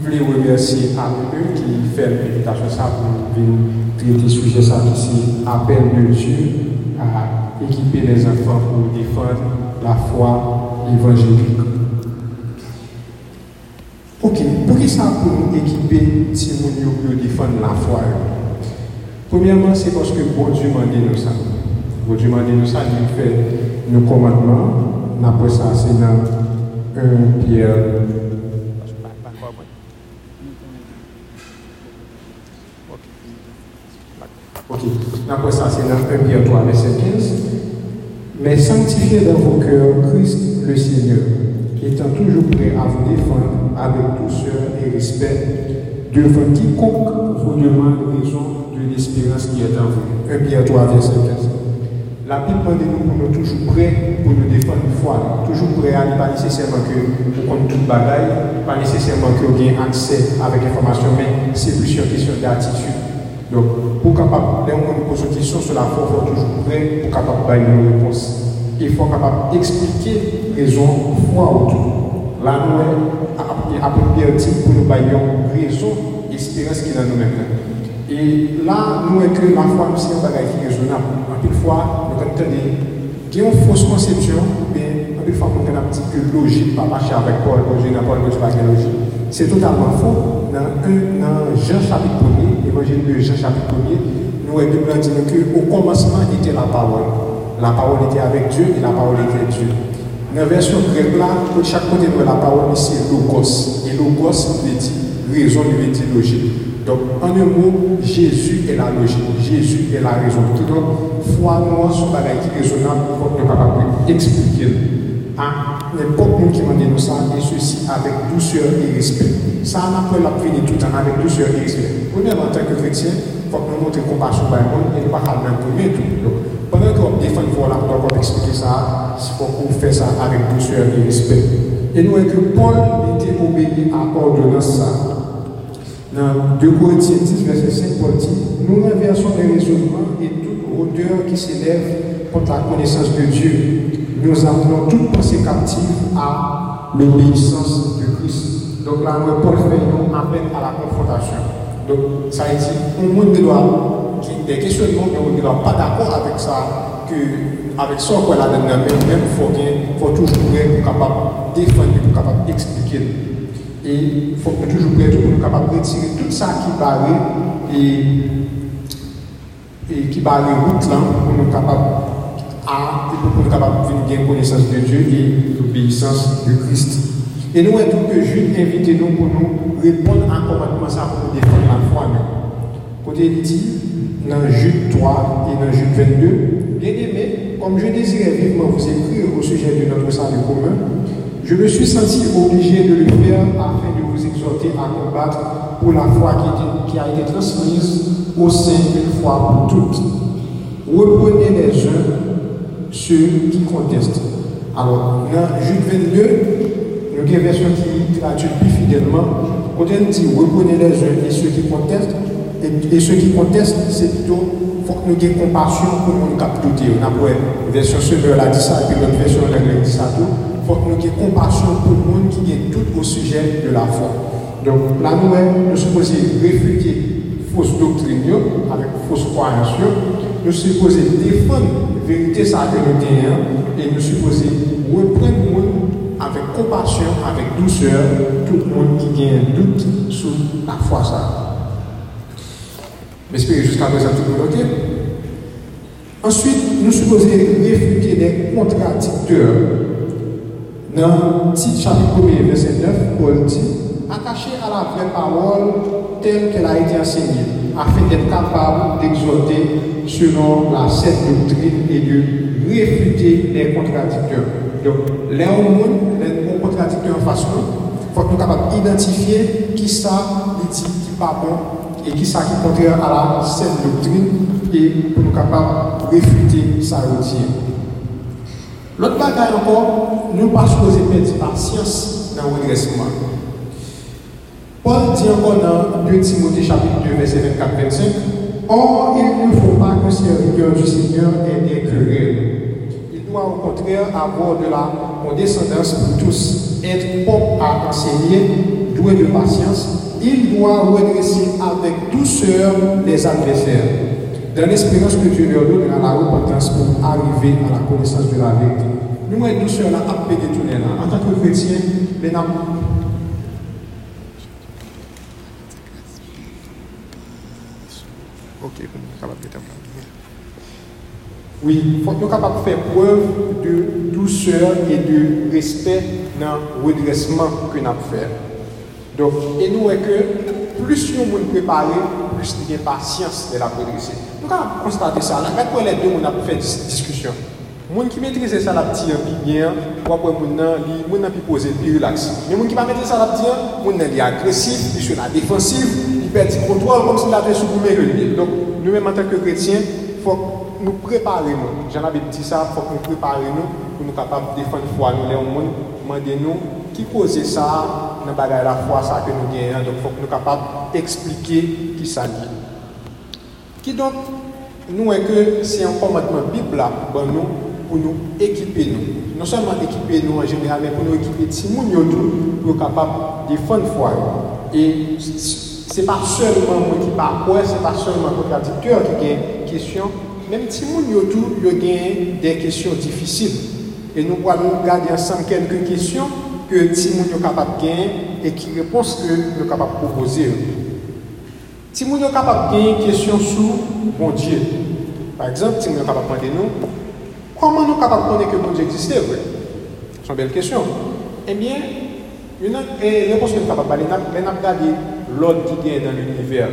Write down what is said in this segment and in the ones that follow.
voulais remercier Anne qui fait l'invitation ça pour venir traiter sujet ça ici, appel de Dieu à équiper les enfants pour défendre la foi évangélique. Ok, pour qui ça pour équiper si nous pour défendre la foi? Premièrement, c'est parce que bon Dieu m'a dit nous ça. Bon Dieu m'a dit nous ça, il fait nos commandements. Après ça, c'est dans 1 Pierre Ok. Après ça, c'est dans 1 Pierre 3, verset 15. Mais sanctifiez dans vos cœurs Christ le Seigneur, étant toujours prêt à vous défendre avec douceur et respect devant quiconque vous demande raison de l'espérance qui est en vous. 1 Pierre 3, verset 15. La Bible demande nous pour nous toujours prêts pour nous défendre une foi. Toujours prêts à pas nécessairement que vous compte toute bagaille, pas nécessairement que vous ayez accès avec l'information, mais c'est plus une question d'attitude. Donc, pour capable, les gens une question sur la foi, il faut toujours prêt pour capable de une réponse. Il faut capable d'expliquer raison foi autour. Là, nous, approprié pour nous bailler raison, espérance qui est dans nous-mêmes. Et là, nous, que la foi, c'est un bagage qui raisonnable. En une fois, nous avons il y a une fausse conception, mais en une fois, nous avons un petit peu logique, pas avec Paul, Paul, Paul, pas logique. C'est totalement faux. Dans, Jean chapitre 1er, l'évangile de Jean chapitre 1er, nous avons dit qu'au commencement était la parole. La parole était avec Dieu et la parole était Dieu. Dans la version grecque, là, chaque côté de la parole, c'est logos. Et logos veut dire raison, veut dire logique. Donc, en un mot, Jésus est la logique, Jésus est la raison. Donc, foi, la qui est raisonnable, pour nous capable d'expliquer à n'importe qui m'a dit ça, et ceci avec douceur et respect. Ça, on a la tout le temps avec douceur et respect. Premièrement, en tant que chrétien, il faut que nous montrions compassion par le monde et ne pas faire le premier tout. Pendant qu'on défend voilà, pour expliquer ça, il faut qu'on fait ça avec douceur et respect. Et nous, que Paul était obéi à l'ordonnance ça. Dans 2 Corinthiens 10, verset 5, Paul dit Nous renversons les raisonnements et toute hauteur qui s'élève contre la connaissance de Dieu nous amenons toute pensée captive à l'obéissance de Christ. Donc là, nous un appel à la confrontation. Donc ça un monde qui doit, qui, des mais on ne doit pas d'accord avec ça, que avec ça qu'on a dans même, il faut, toujours être capable de défendre, pour capable d'expliquer. Et il faut toujours être capable de retirer tout ça qui barre et, et qui barre route là, pour nous capable à, pour nous capables de bien connaissance de Dieu et l'obéissance de Christ. Et nous, tout que Jude invité nous pour nous répondre à comment ça pour nous défendre la foi. Côté dit, dans Jude 3 et dans Jude 22, bien aimé, comme je désirais vivement vous écrire au sujet de notre salut commun, je me suis senti obligé de le faire afin de vous exhorter à combattre pour la foi qui a été transmise au sein d'une foi pour toutes. Reprenez les uns ceux qui contestent. Alors, dans Jude 22, nous avons une version qui traduit plus fidèlement. On dit reprenez les uns et ceux qui contestent. Et, ceux qui contestent, c'est plutôt faut que nous ayons compassion pour nous capter. On a une version Sauveur l'a dit ça, et puis l'autre version l'a dit ça tout. Faut que nous ayons compassion pour le monde qui est tout au sujet de la foi. Donc là, nous, sommes supposés réfuter fausses doctrines avec fausses croyances. Nous sommes supposés défendre vérité ça que nous et nous supposons reprendre avec compassion, avec douceur, tout le monde qui a un doute sur la foi ça. J'espère jusqu'à présent tout le monde. Ensuite, nous supposons réfuter les contradicteurs. Dans le chapitre 1 verset 9, Paul dit Attaché à la vraie parole telle qu'elle a été enseignée afin d'être capable d'exhorter selon la saine doctrine et de réfuter les contradicteurs. Donc, les hommes, les contradicteurs face il faut soyons capables d'identifier qui ça dit qui pas bon et qui ça qui contraire à la saine doctrine et pour nous capables de réfuter sa routine. L'autre bagaille encore, nous ne pas supposé perdre patience dans le redressement. Paul dit encore dans 2 Timothée chapitre 2, verset 24-25, Or, il ne faut pas que serviteur du Seigneur ait des querelles. Il doit au contraire avoir de la condescendance pour tous, être propre à enseigner, doué de patience, il doit redresser avec douceur les adversaires, dans l'espérance que Dieu leur donnera la repentance pour arriver à la connaissance de la vérité. Nous, douceur, là, à détourner là. En tant que chrétien, les Ok, capable de Oui, il faut être capable de faire preuve de douceur et de respect dans le redressement que nous avons fait. Donc, et nous, que plus nous nous préparés, plus nous avons patience de la redresser. Nous avons constaté ça. Là, quand les deux, on a fait discussion. Les gens qui maîtrisent ça la petite bien, ou après les gens qui posent plus relax. Mais les gens qui ne maîtrisent ça la petite, les gens sont agressifs, ils sont défensifs, qui perd du trottoir comme s'il avait sous vous Donc, nous-mêmes en tant que chrétiens, il faut nous préparer. J'en avais dit ça, il faut que nous préparions nous pour nous capables de défendre la foi nous, les monde, demandez-nous qui cause ça dans la foi ça que nous gagnons. Donc, il faut que nous capables d'expliquer qui ça dit. Qui donc, nous est que c'est un commandement Bible pour nous, pour nous équiper nous. Non seulement équiper nous en général, mais pour nous équiper Timoun pour nous capables de défendre la foi. Et ce n'est pas seulement moi qui parle, ce n'est pas seulement le contradicteur qui a des questions, même Timoun Yotou, il y a des questions difficiles. Et nous allons regarder ensemble quelques questions que Timoun est capable de gagner et qui réponses que nous sommes capables de proposer. Timoun est capable de gagner une question sur bon Dieu. Par exemple, Timoun est capable de demander nous comment nous sommes capables de connaître que bon Dieu existe C'est une belle question. Eh bien, une réponse que nous sommes capables de nous avons regardé l'ordre qui est dans l'univers.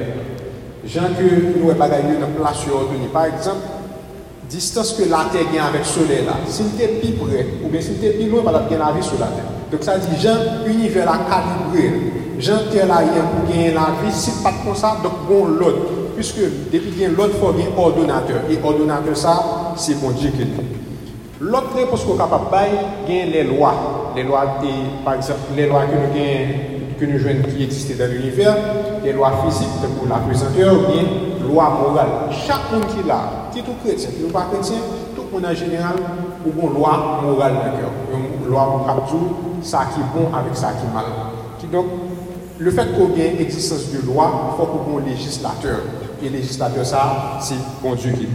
Jean que nous avons bagaillé dans place ordonnée. Par exemple, distance que la Terre gagne avec le Soleil là, s'il était plus près, ou bien s'il était plus loin, il bien la vie sur la Terre. Donc ça dit, Jean, l'univers a calibré. Jean Terre là, pour gagner la vie, si pas comme ça, donc bon l'autre. Puisque depuis qu'il y a l'autre, il faut gagner ordonnateur. Et ordonnateur ça, c'est bon Dieu qui L'autre réponse qu'on est capable de faire, les lois. Les lois, par exemple, les lois que nous gagnons que nous jouons qui existent dans l'univers, les lois physiques, pour la présenteur, ou bien loi morale. Chaque monde qui est là, qui est tout chrétien, qui n'est pas chrétien, tout le monde en général, ou une loi morale dans le cœur. Une loi pour tout ça qui est bon avec ça qui est mal. Donc, le fait y ait une existence de loi, il faut qu'on ait un législateur. Et législateur, ça, c'est bon Dieu qui.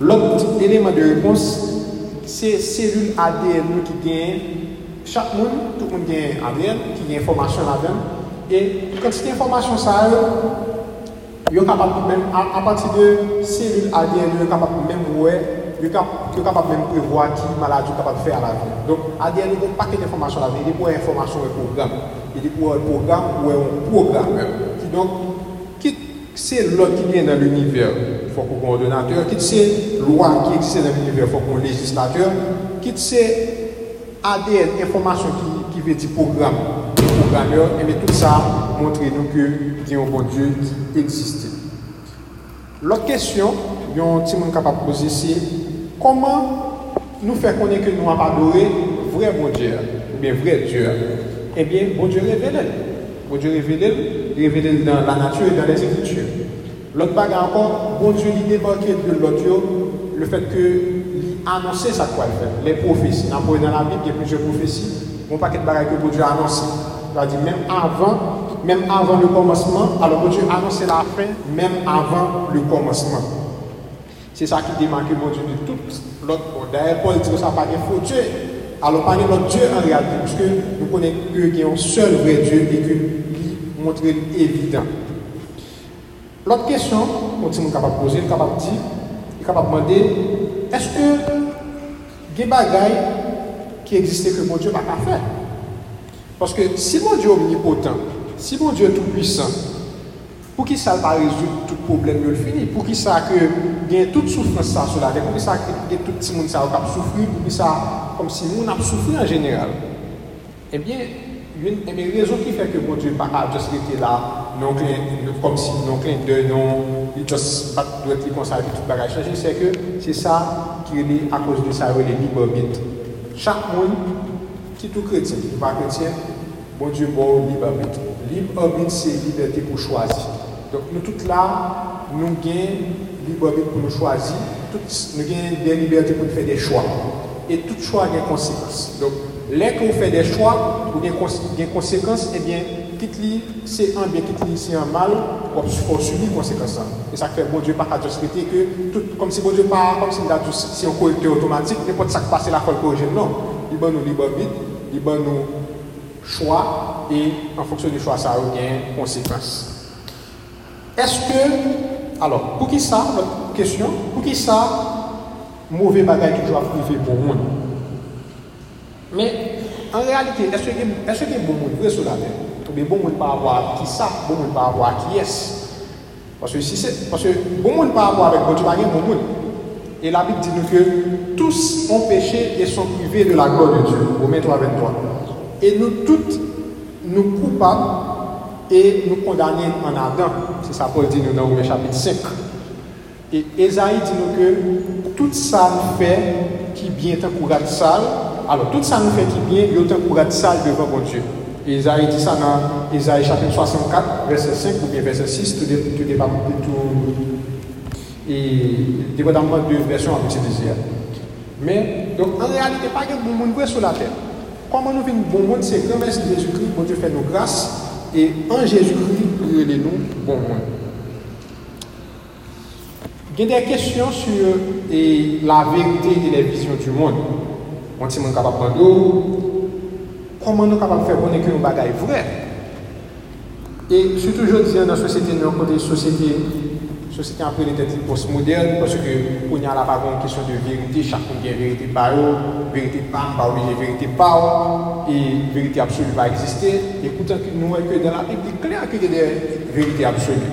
L'autre élément de réponse, c'est cellule ADN qui gagne. Chaque monde, tout le monde gagne ADN, qui a information là-dedans. Et quand cette information, ça, Yo capable même à, partir de cellules ADN, yo capable même ouais, yo capable même prévoir qui maladie capable faire à la. Donc ADN il y a un paquet d'informations là, il y a pour information et programme. Il y a pour un programme ou un programme qui donc qui c'est l'autre qui vient dans l'univers, il faut qu'on un ordonnateur, qui c'est loi qui existe dans l'univers, il faut qu'on un législateur, qui c'est ADN, information qui, qui veut dire programme, programmeur, et bien tout ça montre nous que un bon Dieu existe. L'autre question que nous capable de poser, c'est comment nous faire connaître que nous avons adoré vrai bon Dieu, ou bien vrai Dieu? Eh bien, bon Dieu révèle. Bon Dieu révèle, révèle dans la nature et dans les Écritures. L'autre bagarre encore, bon Dieu lui débarqué de l'autre le fait que annoncer ça quoi faire. Les prophéties. Dans la Bible, il y a plusieurs prophéties. Bon paquet de bagages que Dieu a annoncé. C'est-à-dire même avant même avant le commencement, alors Dieu a annoncé la fin, même avant le commencement. C'est ça qui démarque mon Dieu de tout l'autre. D'ailleurs, Paul dit que ça n'a pas de faux Dieu. Alors, pas notre Dieu en réalité, puisque nous connaissons qu'il y a un seul vrai Dieu et que montre évident. L'autre question, on est capable de poser, capable de dire, capable de demander, est-ce que il y a des bagailles qui existaient que mon Dieu n'a pas fait? Parce que si mon Dieu est omnipotent, si mon Dieu est tout puissant, pour qui ça va résoudre tout problème de fini? Pour qui ça que y a toute souffrance ça sur la terre? Pour qui ça que tout le monde ça a souffrir? Pour qui ça comme si nous a souffert en général? Eh bien, une des raisons qui fait que mon Dieu n'a pas juste été là, comme si non clin de non, il juste pas doit être tout bagage changer, c'est que c'est ça qui est à cause de ça, les libre arbitre. Chaque monde qui tout chrétien, qui pas chrétien, bon Dieu, bon libre arbitre. Libre arbitre, c'est liberté pour choisir. Donc, nous tous là, nous avons libre arbitre pour nous choisir. nous avons des libertés pour faire des choix. Et tout choix a des conséquences. Donc, dès qu'on fait des choix, ou des conséquences, eh bien, quitte li, c'est un bien, quitte li, c'est un mal, on subit conséquence. Et ça fait bon Dieu pas qu'à juste que tout, comme si bon Dieu pas, comme si, si on correcteur automatique, n'importe ça qui passe la folle corrigée. Non. Il va nous libre vite, il va nous choix et en fonction du choix, ça a une conséquence. Est-ce que, alors, pour qui ça, notre question, pour qui ça, mauvais bagage toujours privé pour monde? Mais en réalité, est-ce que est-ce que bon monde vrai sur la terre? Ou bien bon par rapport à qui ça, bon est Parce que si parce que bon monde par rapport avec bon Dieu, pas bon monde. Et la Bible dit nous que tous ont péché et sont privés de la gloire de Dieu. Romains 3, 23. Et nous toutes, nous coupables et nous condamnés en Adam. C'est ça Paul dit nous dans Romains chapitre 5. Et Esaïe dit nous que tout ça nous fait qui bien tant pour sale. Alors tout ça nous fait qui bien, il a pour sale devant mon Dieu. Et Esaïe dit ça dans Esaïe chapitre 64, verset 5 ou bien verset 6, tout, tout, tout, et dépendamment de version à utiliser. Mais, donc en réalité, pas de bon monde sur la terre. Comment nous vivons bon monde, c'est grâce à Jésus-Christ, bon Dieu fait nos grâces, et en Jésus-Christ, il nous bon monde. Il y a des questions sur et, la vérité et les visions du monde. On est capable de koman nou kapap fè konen ki nou bagay vwè. E sou toujou diyan nan sosyete nou kote sosyete, sosyete anpè lè tèti postmodern, pwoske ou nyan la bagon kesyon de verite, chakoun gen verite pa yo, verite pa mba ou, verite pa ou, e verite absolu va eksiste, e koutan ki nou ekwe dan la pek, di kler akwe de verite absolu.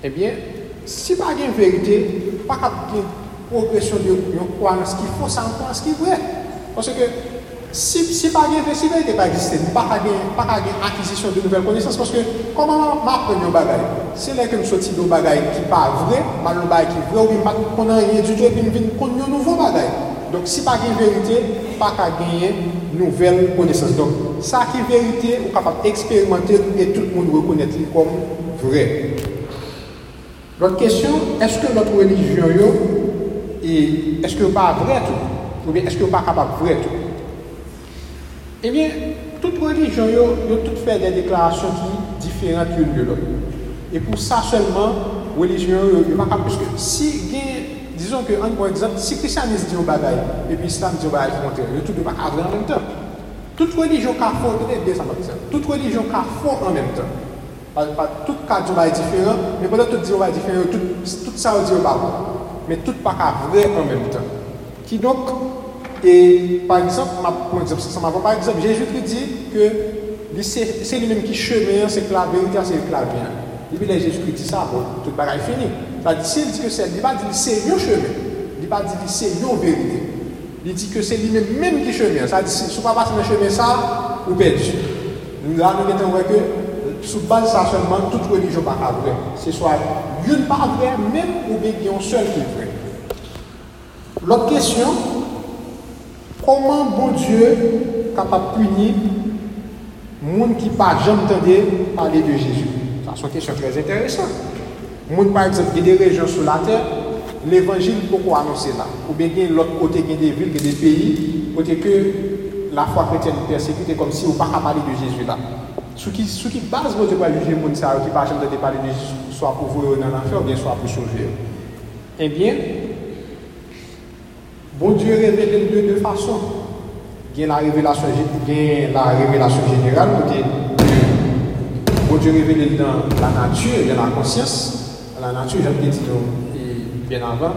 Eh Ebyen, si pa gen verite, pa kap gen progresyon de yon kwa nan skifo, san kwa skifwe. Pwoske, Si, si pa gen fleksibilite pa existen, pa gen akizisyon de nouvel konesans, paske koman ma apren yon bagay? Se lè ke m soti yon bagay ki pa vre, ma yon bagay ki vre, ou mi pat konan yon etudye, pi m vin kon yon nouvo bagay. Donk si pa gen verite, pa ka genye nouvel konesans. Donk sa ki verite, ou kapap eksperimente, et tout moun rekonet li kom vre. Lot kesyon, eske lot religyon yo, eske yo pa vre tou? Ou bien eske yo pa kapap vre tou? Eh bien, toute religion, toutes fait des déclarations qui différentes de l'autre. Et pour ça seulement, religion, il pas parce que si, disons par exemple, si christianisme dit bagaille, et puis islam dit contraire, ils tout ne pas vrai en même temps. Toute religion a fort, peut-être bien ça toute religion a fort en même temps. Pas, pas, tout cas est différent, mais pendant tout dit un différent, tout, ça dit un Mais tout pas vrai en même temps. Qui donc et par exemple, par exemple, Jésus dit que c'est lui-même qui chemin, c'est que la vérité, c'est que la vient. Et puis Jésus dit ça, bon, tout le bagage fini. S'il dit que c'est, il pas dire c'est chemin. Il pas c'est dit que c'est lui-même même qui chemin. Ça dit, si vous pas passer dans le chemin, ça, vous perdu. Nous, là, nous mettons que sous base ça seulement, toute religion n'est pas vraie. C'est soit une pas vraie, même ou bien un seul qui est vrai. L'autre question, Comment bon Dieu capable de punir les gens qui pas jamais parler de Jésus? C'est une question très intéressante. Moun, par exemple, a des régions sur la terre, l'évangile pourquoi annoncer là? Ou bien l'autre côté, il y a des villes, il y a des pays, la foi chrétienne est persécutée comme si on ne pas parler de Jésus là. Ce qui, ce qui base votre juger les gens qui pas jamais parler de Jésus, soit pour vous dans l'enfer ou bien soit pour sauver? Eh bien, Bon Dieu révèle de deux façons. Il y a la révélation, la révélation générale, bon Dieu révèle dans la nature, dans la conscience. La nature, j'ai dit bien avant.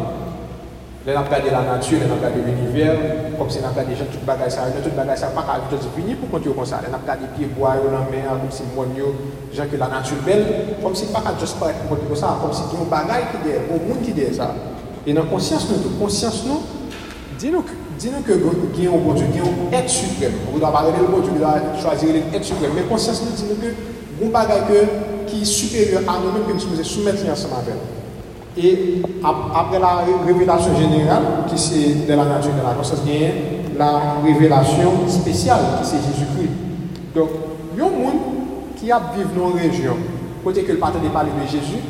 Là, on regardé la nature, on a regardé l'univers, comme si on a regardé gens, tout bagage ça, tout bagage ça, pas qu'à tout finir pour continuer comme ça? On a regardé pieds bois, la mer, comme si mon gens que la nature belle, comme si pas qu'à juste paraître pour continuer comme ça, comme si il y un bagage qui est, au monde qui est ça. Et dans la conscience, nous, conscience, nous, Dis-nous que y a un bon Dieu, être suprême. On ne regarder Dieu, doit choisir l'être suprême. Mais conscience nous dit que il y a un bagage qui est supérieur à nous-mêmes que nous sommes soumettre ensemble avec. Et après la révélation générale, qui c'est de la nature de la conscience, il la révélation spéciale, qui c'est Jésus-Christ. Donc, il y a un monde qui a vécu dans une région, côté que le partenaire de parler de Jésus,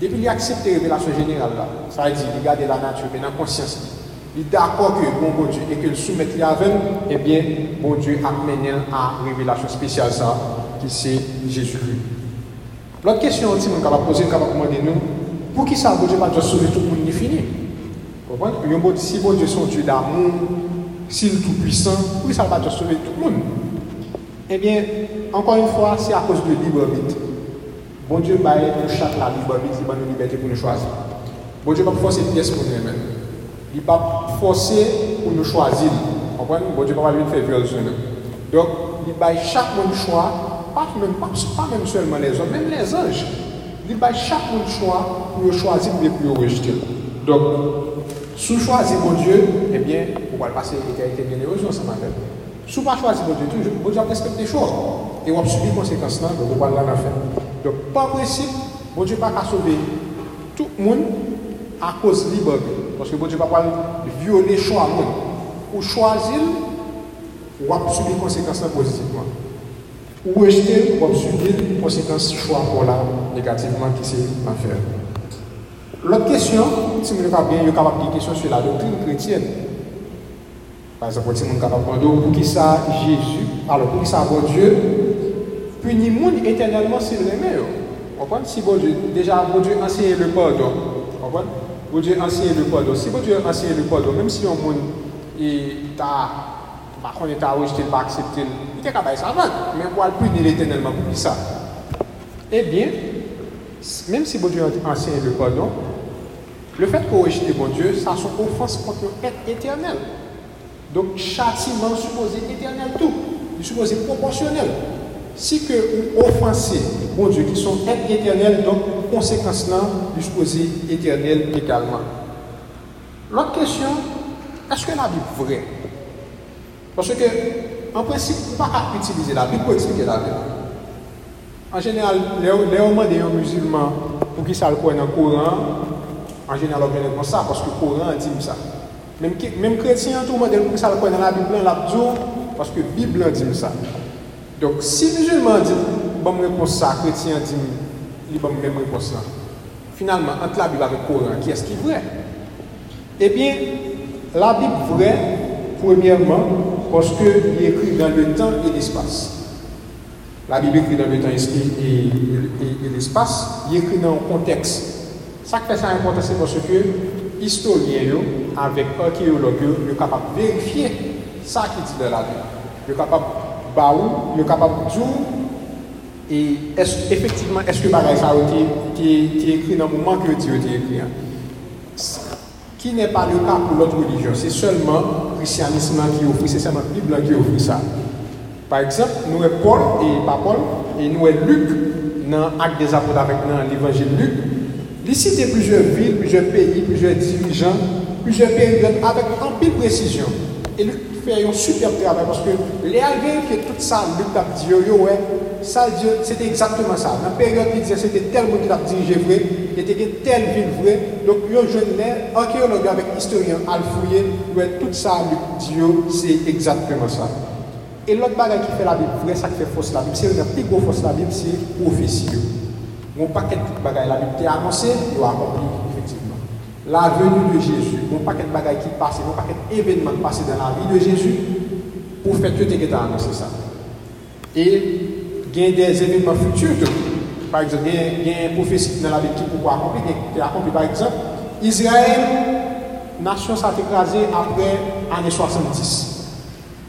depuis qu'il a accepté la révélation générale, ça veut dire, il garde la nature, mais dans la conscience est d'accord que bon, Dieu et que le soumettre avec, eh bien, bon Dieu a mené à révélation spéciale ça, qui c'est Jésus-Christ. L'autre question, si on capable poser, capable demander nous, pour qui ça, bon Dieu pas juste sauver tout le monde, il fini. Comprenez Si bon Dieu son Dieu d'amour, s'il est tout puissant, pour qui ça va juste sauver tout le monde? Eh bien, encore une fois, c'est à cause de libre arbitre. Bon Dieu va nous chaque la libre arbitre, il va nous liberté pour nous choisir. Bon Dieu va pas forcer pièce pour nous-mêmes. Il va forcer pour nous choisir. Vous comprenez Bon Dieu va pas lui faire. Donc, il va chaque monde choix pas même, pas, seulement les hommes, même les anges. Il a chaque monde choix pour choisir ou pour rejeter. Donc, si vous choisissez mon Dieu, eh bien, vous allez passer l'éternité bien heureuse ensemble avec Si vous ne choisissez mon Dieu, toujours, vous allez respecter les choses. Et vous subir les conséquences donc vous allez la faire. Donc, par principe, mon Dieu n'a pas sauver tout le monde à cause libre. Parce que mon Dieu n'a pas violer le choix. Pour choisir, vous allez subir les conséquences positivement ou rejeter ou subir les conséquences choix pour négativement qui c'est l'affaire. L'autre question, si vous avez bien, il y a une question sur la doctrine chrétienne. Par exemple, si vous capable de pour qui ça Jésus, alors pour qui ça bon Dieu, punit le monde éternellement s'il l'aimait. Vous Si bon Dieu, déjà bon Dieu enseigne le pardon. Vous comprenez? Bon Dieu enseigne le pardon. Si bon Dieu enseigne le pardon, même si on monde est par contre, il rejeté, il pas accepté, il était capable de mais pour le punir éternellement pour ça? Eh bien, même si bon Dieu enseigne le pardon, le fait qu'on rejette bon Dieu, ça sont offense contre être éternel. Donc, châtiment supposé éternel tout, supposé proportionnel. Si que vous offensez bon Dieu qui sont être éternel, donc conséquence là, il supposé éternel également. L'autre question, est-ce que la Bible est vraie? Parce que, en principe, pas utiliser la Bible pour expliquer la Bible. En général, les hommes des musulmans, pour qu'ils savent quoi dans le Coran, en général, on vient comme ça, parce que le Coran dit ça. Même, même chrétien, tout le monde pour qu'ils savent quoi dans la Bible, la parce que la Bible dit ça. Donc, si les musulmans disent, bon réponse ça, chrétien dit, il bon même ça. Finalement, entre la Bible et le Coran, qui est-ce qui est vrai? Eh bien, la Bible vraie, premièrement, parce qu'il est écrit dans le temps et l'espace. La Bible est écrit dans le temps et, l'espace, il est écrit dans un contexte. Ça qui fait ça important, c'est parce que historiens, avec archéologues, sont capables de vérifier ça qui dit dans la Bible. De baou, de dire, et est effectivement, est-ce que bagage ça a été écrit dans le moment que a écrit qui n'est pas le cas pour l'autre religion. C'est seulement le christianisme qui offre, c'est seulement la Bible qui offre ça. Par exemple, nous sommes Paul et pas Paul, et nous sommes Luc dans l'Acte des Apôtres avec l'évangile Luc. Il cite plusieurs villes, plusieurs pays, plusieurs dirigeants, plusieurs périodes avec de précision. Fait un super travail parce que les Algériens qui tout ça, a dit, ouais, ça, c'était exactement ça. Dans la période, il disait c'était tel monde qui a dirigé vrai, il telle ville vraie. Donc, il y a un jeune archéologue avec historien, à le fouiller, tout ça, Dieu, c'est exactement ça. Et l'autre bagage qui fait la Bible vraie, ça qui fait fausse la Bible, c'est une plus grosse fausse la Bible, c'est prophétie. Mon paquet de bagages, la Bible est annoncé, il accompli. La venue de Jésus, mon paquet de bagages qui passe, mon paquet d'événements qui passent dans la vie de Jésus, pour faire que tu aies annoncé ça. Et il y a des événements futurs. Par exemple, il y a une prophétie dans la Bible qui pourrait accomplir. Par exemple, Israël, nation s'est écrasée après l'année 70.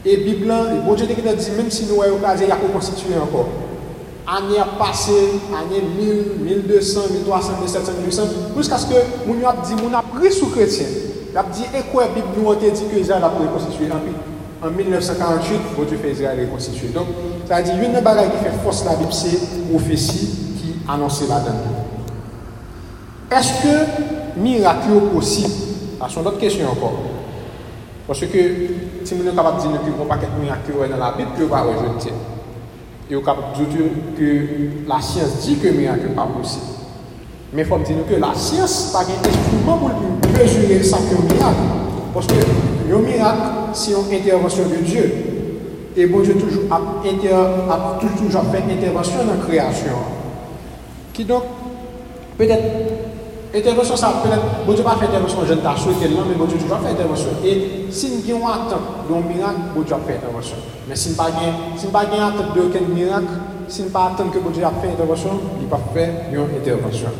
Et Bible, le bon Dieu dit, même si nous sommes écrasés, il y a reconstitué encore. année passée, année 1000, 1200, 1300, 1700, 1800, jusqu'à ce que nous avons dit, nous avons pris sous chrétien. Nous avons dit, et quoi, la Bible nous a dit que Israël a reconstitué en 1948, bon Dieu fait Israël reconstitué. Donc, ça veut dire, une bagaille qui fait force la Bible, c'est prophétie qui annonçait la donne. Est-ce que miracle est possible ah, C'est une autre question encore. Parce que, si nous sommes capables de dire que nous n'avons pas de miracle dans la Bible, que nous ne pas capables de dire que la science dit que le miracle n'est pas possible. Mais il faut dire que la science n'a pas d'instrument pour mesurer ça que miracle. Parce que le miracle, c'est une intervention de Dieu. Et bon Dieu a, toujours fait intervention dans la Intervensyon sa penet, bon Diyo pa fè intervensyon jen ta sou eten lan, men bon Diyo toujwa fè intervensyon. E sin gen wan atan de yon mirak, bon Diyo ap fè intervensyon. Men sin pa gen atan de yon mirak, sin pa atan ke bon Diyo ap fè intervensyon, li pa fè yon intervensyon.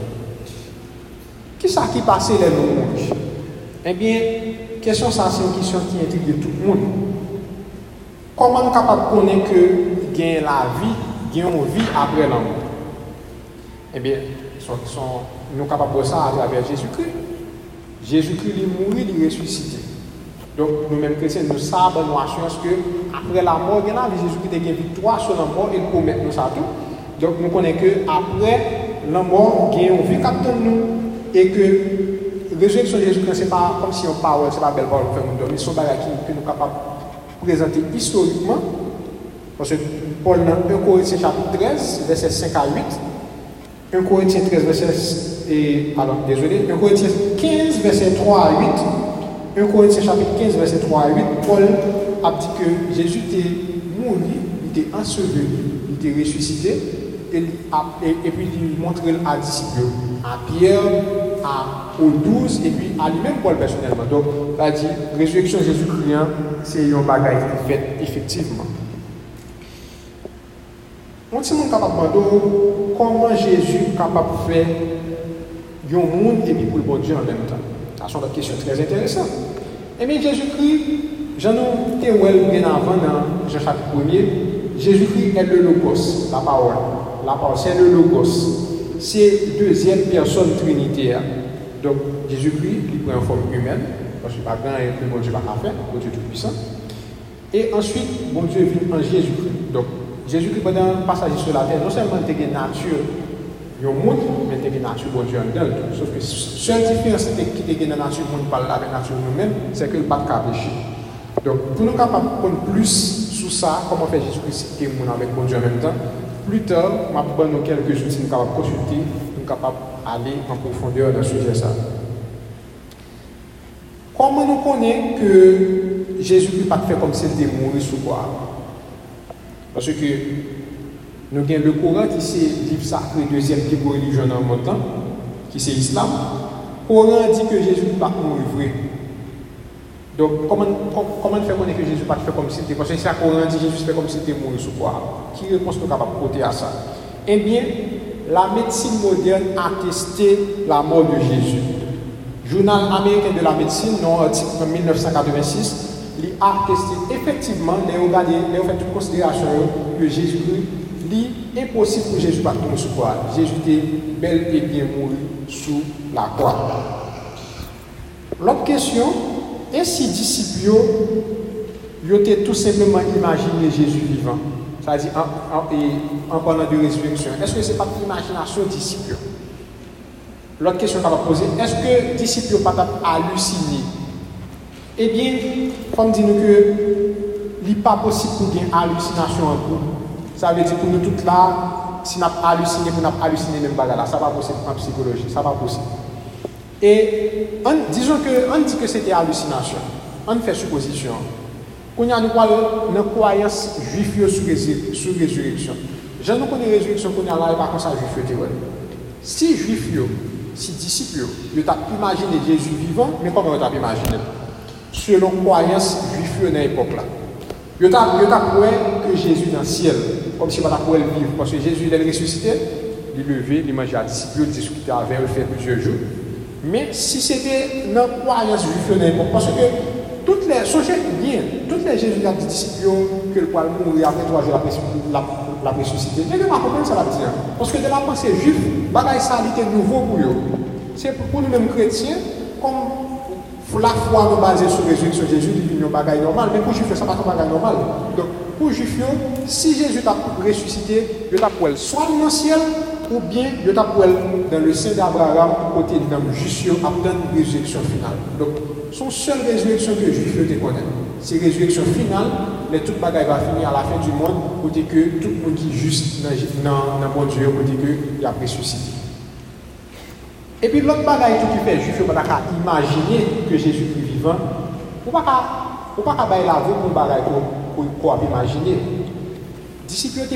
Ki sa ki pase lè nou moun? Ebyen, kesyon sa se yon kisyon ki intrige tout moun. Koman nou kapap konen ke gen la vi, gen yon vi apre lan moun? Ebyen, son... son nous sommes capables de ça à travers Jésus-Christ. Jésus-Christ, est mort, il est ressuscité. Donc, nous-mêmes chrétiens, nous savons, nous assurons que après la mort, il y a Jésus-Christ a victoire sur la mort, il promet nous ça tout. Donc, nous connaissons que après la mort, il y a une vie nous et que la résurrection de Jésus-Christ, ce n'est pas comme si on parle, ce n'est pas belle parole nous dormir, ce sont des choses que nous sommes capables de présenter historiquement. Parce que Paul, dans 1 Corinthiens chapitre 13, verset 5 à 8, 1 Corinthiens 13, verset, et, alors, désolé, 1 Corinthiens 15, verset 3 à 8, 1 Corinthiens chapitre 15, verset 3 à 8, Paul a dit que Jésus était mort, il était enseveli, il était ressuscité, et, puis il montre à disciples, à Pierre, à, aux douze, et puis à lui-même Paul personnellement. Donc, il a dit, résurrection Jésus-Christ, c'est un bagage qui fait effectivement. On dit capable de comment Jésus est capable de faire un monde et puis pour le bon Dieu en même temps. C'est une question très intéressante. Et bien Jésus-Christ, j'en ai bien avant dans Jean chapitre 1 Jésus-Christ est le Logos, la parole. La parole, c'est le Logos. C'est deuxième personne trinitaire. Donc Jésus-Christ, il prend une forme humaine, parce que pas grand et que bon Dieu va faire, bon Dieu tout-puissant. Et ensuite, bon Dieu vient en Jésus-Christ. Donc Jésus-Christ, pendant le passage sur la terre, non seulement il a nature il y a un monde, mais il y a une nature bon Dieu en dedans. Sauf que la seule différence qui est dans la nature monde parle avec la c'est que le pas de péché. Donc, pour nous capables de prendre plus sur ça, comment faire Jésus-Christ est avec bon plus vais vous quelques outils nous capables de consulter, nous capables d'aller en profondeur. Ça. Comment nous connaissons que Jésus-Christ était mort sous quoi Parce que nous avons le Coran qui c'est le livre sacré, deuxième livre religion dans le temps, qui c'est l'islam. Coran dit que Jésus n'est pas mourir. Donc, comment, comment faire connaître que Jésus pas fait comme si c'était Parce que si le Coran dit que Jésus fait comme si c'était mort sous quoi? Qui réponse nous capable de porter à ça? Eh bien, la médecine moderne a testé la mort de Jésus. Journal américain de la médecine, non, article 1986, il a testé effectivement, il a fait une considération que Jésus-Christ il est impossible pour Jésus pas tomber sur croix. Jésus était bel et bien mort sous la croix. L'autre question, est ce que les disciples ont tout simplement imaginé Jésus vivant? C'est-à-dire en, en, parlant de résurrection. Est-ce que ce n'est pas l'imagination des disciples L'autre question qu'on va poser, est-ce que les disciples n'ont pas halluciné? Eh bien, comme dit nous que il n'est pas possible y. Ça veut dire pour nous toutes là, si nous avons halluciné, nous halluciné même bagarre là, ça va possible en psychologie, ça va possible. Et disons que, on dit que c'était hallucination, on fait supposition. Quand on a une croyance juive sur, sur résurrection, je ne connais résurrection qu'on a là, et par contre ça juif Si juif, si disciples, ils ont imaginé Jésus vivant, mais comment ils ont imaginé? Selon croyance juive dans l'époque là. Ils ont que Jésus dans le ciel comme si on pouvait vivre. Parce que Jésus, est ressuscité, il est levé, il mangeait à disciples, il discutait avec eux, fait plusieurs jours. Mais si c'était dans la croyance juive, parce que toutes les, songez bien, toutes les Jésus a dit disciples que le poil mourir après trois jours la, ressuscité. Je ne pas comprendre ça la dire. Parce que de la pensée juive, bagaille ça était nouveau pour eux. C'est pour nous-mêmes chrétiens, comme la foi nous basée sur la résurrection Jésus, une bagaille normale, mais pour juifs, ça pas un bagaille normal. Donc, pour les juifs, si Jésus t'a ressuscité, il t'a soit dans le ciel, ou bien il t'a dans le sein d'Abraham, côté l'homme juste à une résurrection finale. Donc, son seule résurrection que les juifs te connaissent, c'est résurrection finale, mais toute bagaille va finir à la fin du monde, côté que tout le monde qui est juste dans le monde Dieu, côté que il a ressuscité. Et puis l'autre bagaille qui fait juif, on pas imaginer que Jésus est vivant, on ne peut pas la vie pour bagaille pour imaginer. Disciples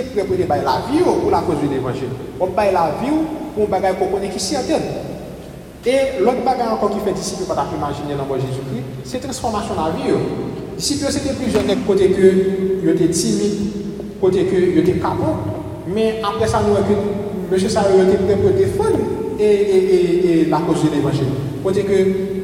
la vie pour la cause de l'évangile. On baille la vie pour un bagage qu'on connaît. Et l'autre bagage encore qui fait imaginer dans Jésus-Christ, c'est transformation de la vie. Disciples c'était côté que que Mais après ça, nous avons M. Prêt pour la cause de l'évangile.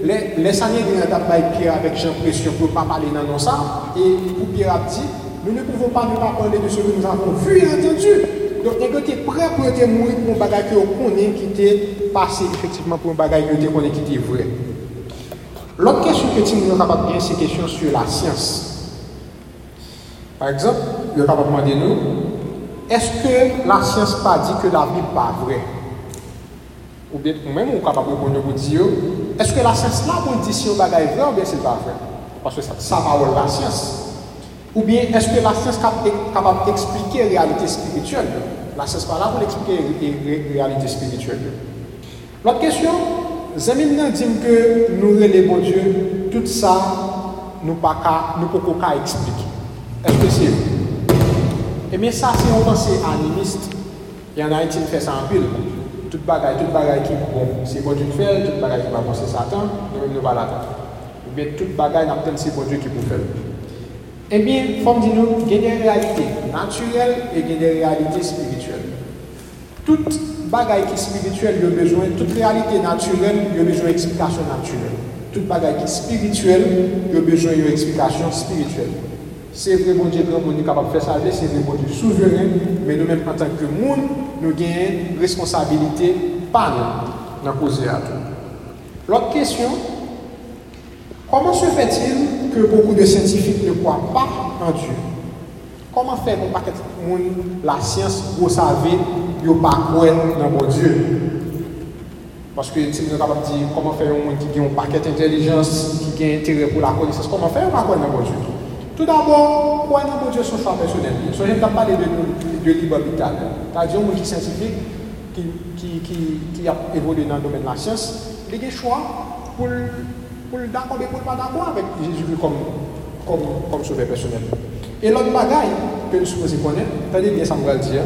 Le sanye gen yon tap bay Pierre avèk jen presyon pou pa pale nan non sa, e pou Pierre ap di, nou ne pouvons pas ne pas parler de ce que nous avons vu et entendu. Donc, nègre était prêt pour être mourir pour un bagage qu'on connaît qui était passé effectivement pour un bagage qui qu'on qui était vrai. L'autre question que tu nous capable bien, c'est question sur la science. Par exemple, le capable demander nous, est-ce que la science pas dit que la Bible pas vraie? Ou bien, ou même, on capable répondre pour dire, est-ce que la science là pour dire si un bagage est vrai ou bien c'est pas vrai? Parce que ça, ça parole la science. Ou bien, est-ce que la science est capable d'expliquer la réalité spirituelle? La science pas là pour expliquer la réalité spirituelle. L'autre question, Zamine dit que nous, les bons Dieu, tout ça, nous ne pouvons pas expliquer. Est-ce que c'est et bien ça, si on pense animiste, il y en a qui fait ça en pile. Tout bagaille, tout bagaille qui bon, c'est bon Dieu qui fait, tout bagaille qui va bon c'est Satan, nous ne pas l'attendre. Bien tout bagaille n'a c'est bon Dieu qui peut faire. Eh bien, comme dit nous, il y a des réalités naturelles et il a des réalités spirituelles. Toute bagaille qui est spirituelle, il y a besoin, toute réalité naturelle, il a besoin d'explication naturelle. C'est vrai, bon Dieu, grand monde est capable de faire ça, c'est vrai, bon Dieu, souverain, mais nous-mêmes, en tant que monde, nous avons responsabilité par nous dans cause à tout. L'autre question, comment se fait-il que beaucoup de scientifiques ne croient pas en Dieu? Comment faire pour que la science, vous savez, ne pas dans mon Dieu? Parce que si nous sommes capables de dire comment faire un monde qui a un paquet d'intelligence, qui a intérêt pour la connaissance, comment faire pour croire dans Dieu? Tout d'abord, quoi dans mon Dieu son choix personnel Je pas parler de, de libre habitat. C'est-à-dire un qui scientifique, qui, qui, qui, qui, a évolué dans le domaine de la science, il a un choix pour, pour d'accord et pour pas d'accord avec Jésus comme, comme, comme sauveur personnel. Et l'autre bagaille que nous supposons connaître, c'est-à-dire bien ça me va dire,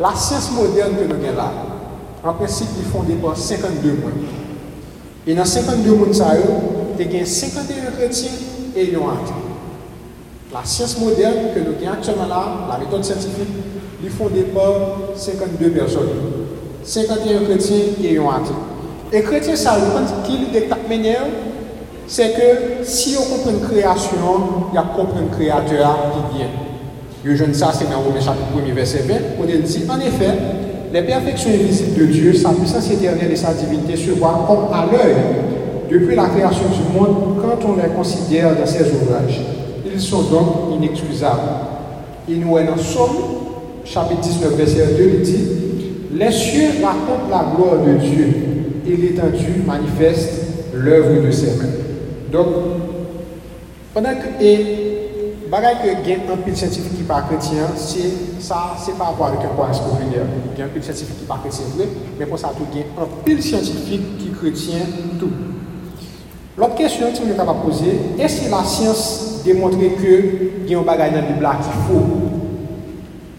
la science moderne que nous avons là, en principe, est fondée par 52 mois. Et dans 52 mois, il y a 51 chrétiens et ils ont la science moderne que nous avons actuellement là, la méthode scientifique, est fondée par 52 personnes. 51 chrétiens et un athée. Et chrétiens, ça qui de quatre manières, c'est que si on comprend une création, il y a comprendre un créateur qui vient. Je jeune ça, c'est dans Romains chapitre 1 verset 20, on dit en effet, les perfections invisibles de Dieu, sa puissance éternelle et sa divinité se voient comme à l'œil depuis la création du monde quand on les considère dans ses ouvrages. Ils sont donc inexcusables. Il nous dans Somme, chapitre 19, verset 2, il dit Les cieux racontent la gloire de Dieu et l'étendue manifeste l'œuvre de ses mains. Donc, pendant que, et, bagaille que gain un pile scientifique qui pas chrétien, c'est ça, c'est pas avoir avec un point populaire. Il y a un pile scientifique qui pas chrétien vrai, mais pour ça, tout gain un pile scientifique qui chrétien tout. L'autre question que je capable de poser, est-ce que la science démontre que il y a un bagage dans la Bible qui faux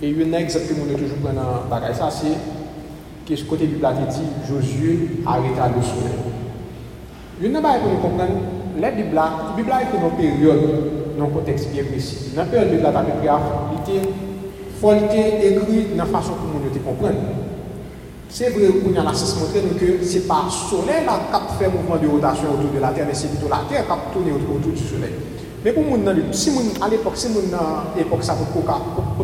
Et un exemple que nous toujours prendre dans bagage, ça c'est que ce côté Bible dit Josué arrêta le soleil. Une bagage pour nous comprendre, la Bible, la Bible est une période, dans un contexte bien précis. Dans la période de la Bible, il était écrit de façon que nous comprendre. C'est vrai qu'on a la science montré que ce n'est pas le soleil qui fait mouvement de rotation autour de la Terre, mais c'est plutôt la Terre qui tourne autour du soleil. Men pou moun nan, si moun al epok, si moun nan epok sa pou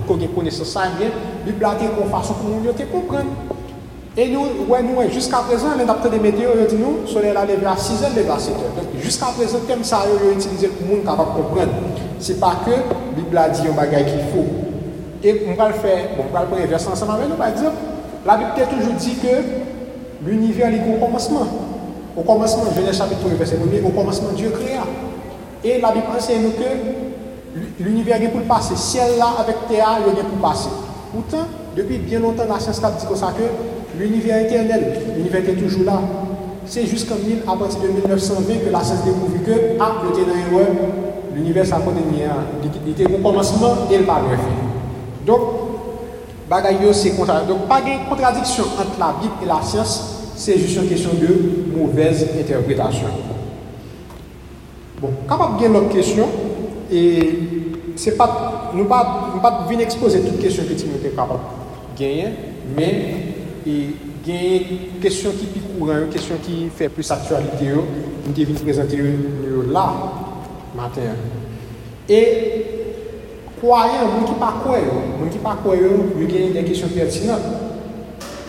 kou gen kone se sa, li blage kon fason pou moun yo te kompren. E nou, wè nou wè, jiska prezant, men apte de medyo yo di nou, sole la leve a 6 an, leve a 7 an. Jiska prezant, tem sa yo yo itilize pou moun kapap kompren. Se pa ke, li blage yon bagay ki fò. E moun pral fè, moun pral pou reverse anseman, men nou pa dire, la Bible te toujou di ke, l'univers li kon komanseman. Ou komanseman, jenè chapitou reverse, ou komanseman Diyo kreya. Et la Bible enseigne que l'univers est pour passer. Ciel là avec terre, il est pour passer. Pourtant, depuis bien longtemps, la science a dit comme ça que l'univers éternel. L'univers est toujours là. C'est jusqu'en partir de 1920 que la science découvre que, ah, le dans l'univers, ça Il était au commencement et le pas. Donc, bagaille c'est contraire. Donc, pas de contradiction entre la Bible et la science, c'est juste une question de mauvaise interprétation. Bon, kapap gen lòk kèsyon, e nou pat vin expose tout kèsyon ki Timote kapap genyen, men e genyen kèsyon ki pi kouran, kèsyon ki fè plus aktualite yo, nou te vin prezante yo la, matin. E, kwayan, moun ki pa kwayo, moun ki pa kwayo, moun genyen den kèsyon pertinant.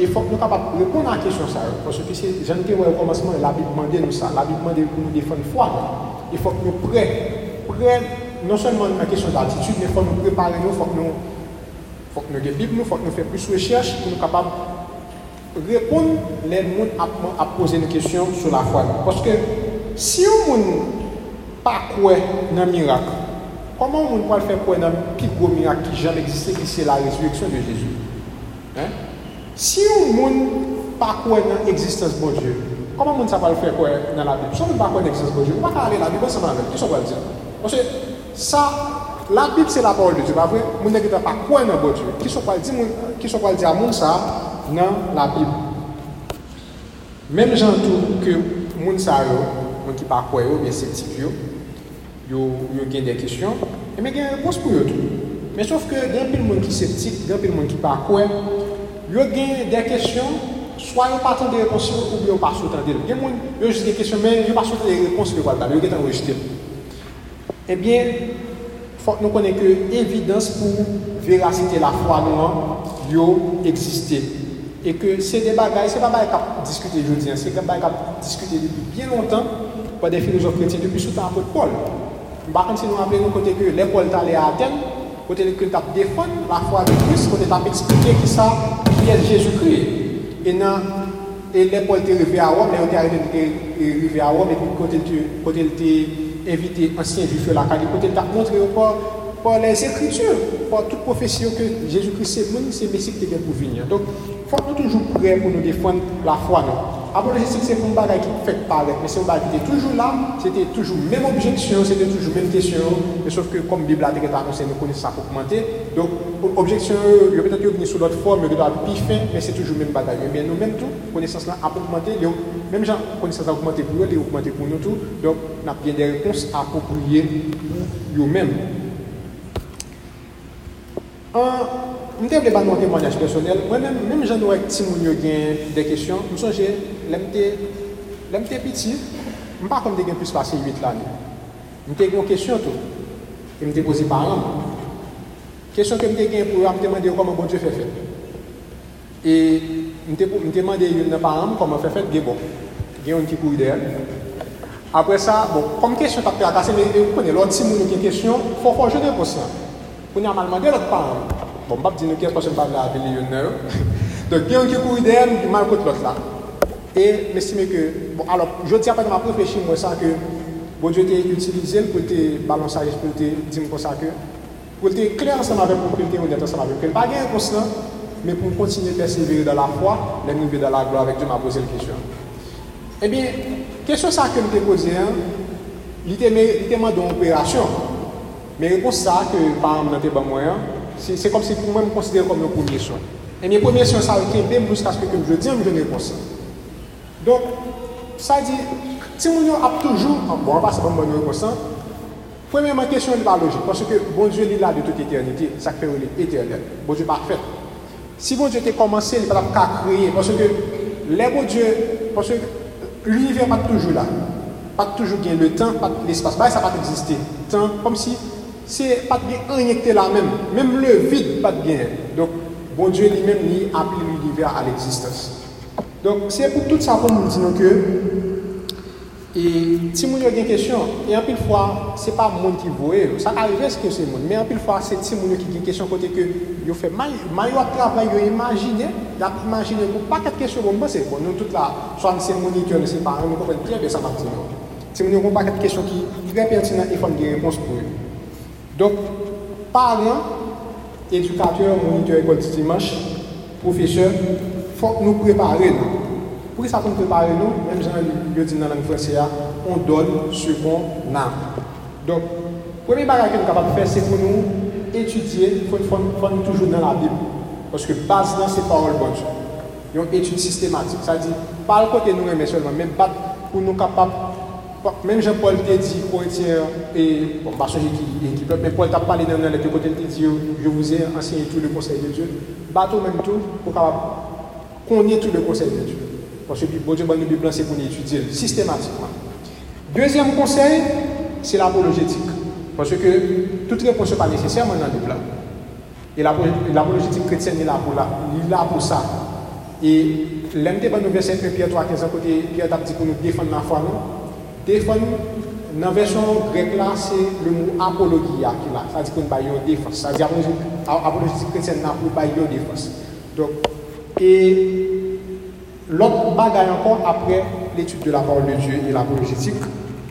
E fòk nou kapap repon an kèsyon sa yo, pòsè ki se jan te wè yo komanseman, la Bib mande nou sa, la Bib mande pou nou defon fwa yo. E fok nou pre, pre, non sonman nan kesyon d'altitude, men fok nou prepare nou, fok nou Fok nou ge bib nou, fok nou fe plus recherche pou nou kapab repon lè moun ap pose nou kesyon sou la fwa. Poske si yon moun pa kwe nan mirak, koman moun pal fe kwe nan pi gwo mirak ki jan eksiste ki se la rezureksyon de Jezu? Si yon moun pa kwe nan eksistens bon Diyo, Koman moun sa pal fè kwe nan la Bib? Sou moun pa kwen eksez Boje, moun pa ka ale la Bib, moun seman avèm, ki sou pal diyan? Monsè, sa, la Bib se la parol de Diyo, pa vre, moun ne gita pa kwen nan Boje, ki sou pal diyan moun sa nan la Bib. Mèm jantou ke moun sa yo, moun ki pa kwen yo, moun septik yo, yo gen de kisyon, e men gen repons pou yo tou. Men sof ke gen pil moun ki septik, gen pil moun ki pa kwen, yo gen de kisyon, swa yo patan de reponsyon ou yo pa de. Gen moun, yo jis de kisyon, men yo pa sotan de reponsyon de wad, yo gen tan rejite. E bien, Fok nou konen ke evidans pou verasite la fwa nou an, yo eksiste. E ke se de bagay, se bagay kap diskute joudien, se bagay kap diskute depi bien lontan, pa de filosof kretien depi sou tan apot Paul. Bakan se nou aple nou kote ke le Paul tale a Aten, kote le tap la fwa de Christ, kote tap eksplike ki sa, ki el Jezoukri. E nan, e le Paul te rive a Rome, le ou te arrive te rive a Rome, e kote le te... evite ansyen jufe la kani, kote ta montre yo pa les ekritur, pa tout profesyon ke Jésus-Christ se moun, se mesik te gen pou vinyan. Donk, fwa nou toujou pre pou nou defon la nou. apologétique, c'est un bagage qui fait paraître, mais c'est un bagage qui était toujours là, c'était toujours même objection, c'était toujours même question, mais sauf que comme bibliothèque est annoncée, nous connaissons ça pour commenter. Donc, objection, il y a peut-être venir sous d'autres formes, ah, il y a plus fin, mais c'est toujours même bagage. Mais nous-mêmes, tout, connaissance là a augmenté, même gens, connaissance a augmenté pour eux, elle a augmenté pour nous tout, donc on a bien des réponses appropriées pour nous-mêmes. Mwen te vle ban nou an temwanyaj personel, mwen men jan nou ek ti moun yo gen de kesyon, mwen sonje lem te, te piti, mwen pa kon de gen plus pase 8 lan. Mwen te gen kesyon tou, mwen te posi par an. Kesyon ke mwen te gen pou, mwen te mande yo koman bon fe. E, mwen te, mwen te mande yo nan par an, koman fe fe, ge bon. Gen yon ki kou. Apre sa, bon, kom akase, mwen konen, lor ti moun yo gen kesyon, fò fò jene posan. Konen a mal mande lor par an. Bon, mbap di nou yon gen yon la. E, mwen estime ke, bon, alop, joti apan mwen apreflechi mwen sa ke, bon, jote utilize l pou te balansaj, pou te di mwen konsa ke, pou te kler ansan avèm pou pou te yon etan ansan avèm. Kel pa gen yon konsan, men pou kontine persevere de la mwen ve de la glo avèk di mwen apose l kèsyon. E bin, kèsyon sa ke mwen te pose, li te man don operasyon, men repons sa ke, par mwen te ban mwen, Se kom se pou mwen mwen konsidere kom yon pounye son. E mwen pounye son sa wèkè bèm mwen skaske kem jè diyan mwen jè nè konsen. Donk, sa di, ti mwen yon ap toujou, an bon, an pa se bon mwen yon konsen, pou mwen mwen kesyon yon pa logik, pwoske bon Diyo li la de tout eterniti, sak fè ou li eternel, bon Diyo pa fèt. Si bon Diyo te komanse, li pa la pou ka kreye, pwoske lè bon Diyo, pwoske l'univers pat toujou la, pat toujou gen le tan, pat l'espace, bay sa pat eksiste. Tan, kom si, se pat gen injekte la men, menm le vide pat gen. Donk, bon Diyo li men li api l'univers al eksistans. Donk, se pou tout sa pou moun di nou ke, e ti moun yo gen kesyon, e anpil fwa, se pa moun ki voe, sa ka rive se ke se moun, men anpil fwa se ti moun yo ki gen kesyon kote ke, yo fe may, may yo atrava, yo imagine, yo imagine, pou pa ket kesyon bon, bon se, bon nou tout la, swan se moun yo ne se pa, an nou kompren piye be sa pati nou. Ti moun yo pou pa ket kesyon ki, pre pertinent, e fon gen repons pou yo. Donk, paran, edukateur, moniteur, ekol di Dimash, profeseur, fok nou prepare nou. Pou ki sa kon prepare nou, menm jan yo di nan lang franse ya, on don se kon nan. Donk, premi bagay ke nou kapap fè, se pou nou etudye, fon nou toujou nan la Bib. Poske bas nan se parol bonjou. Yon etude sistematik. Sa di, pal kote nou reme selman, menm bat pou nou kapap même Jean-Paul t'a dit, Corinthien, et, bon, parce que qui mais Paul t'a parlé dans le côté, il dit, je vous ai enseigné tout le conseil de Dieu. Bateau même tout, pour qu'on ait tout le conseil de Dieu. Parce que bon Dieu, le Bible, c'est pour étudier systématiquement. Deuxième conseil, c'est l'apologétique. Parce que toute réponse n'est pas nécessaire dans le Bible. Et l'apologétique chrétienne est là pour, là, est là pour ça. Et l'un des bonnes verset 1 Pierre 3, 15 côté, Pierre a dit pour nous défendre la foi, Défendre, dans la version grecque là, c'est le mot apologia qui est là. Ça dit qu'on va une défense. Ça dit apologétique chrétienne là pour une défense. Donc, et l'autre bagaille encore après l'étude de la parole de Dieu et l'apologétique,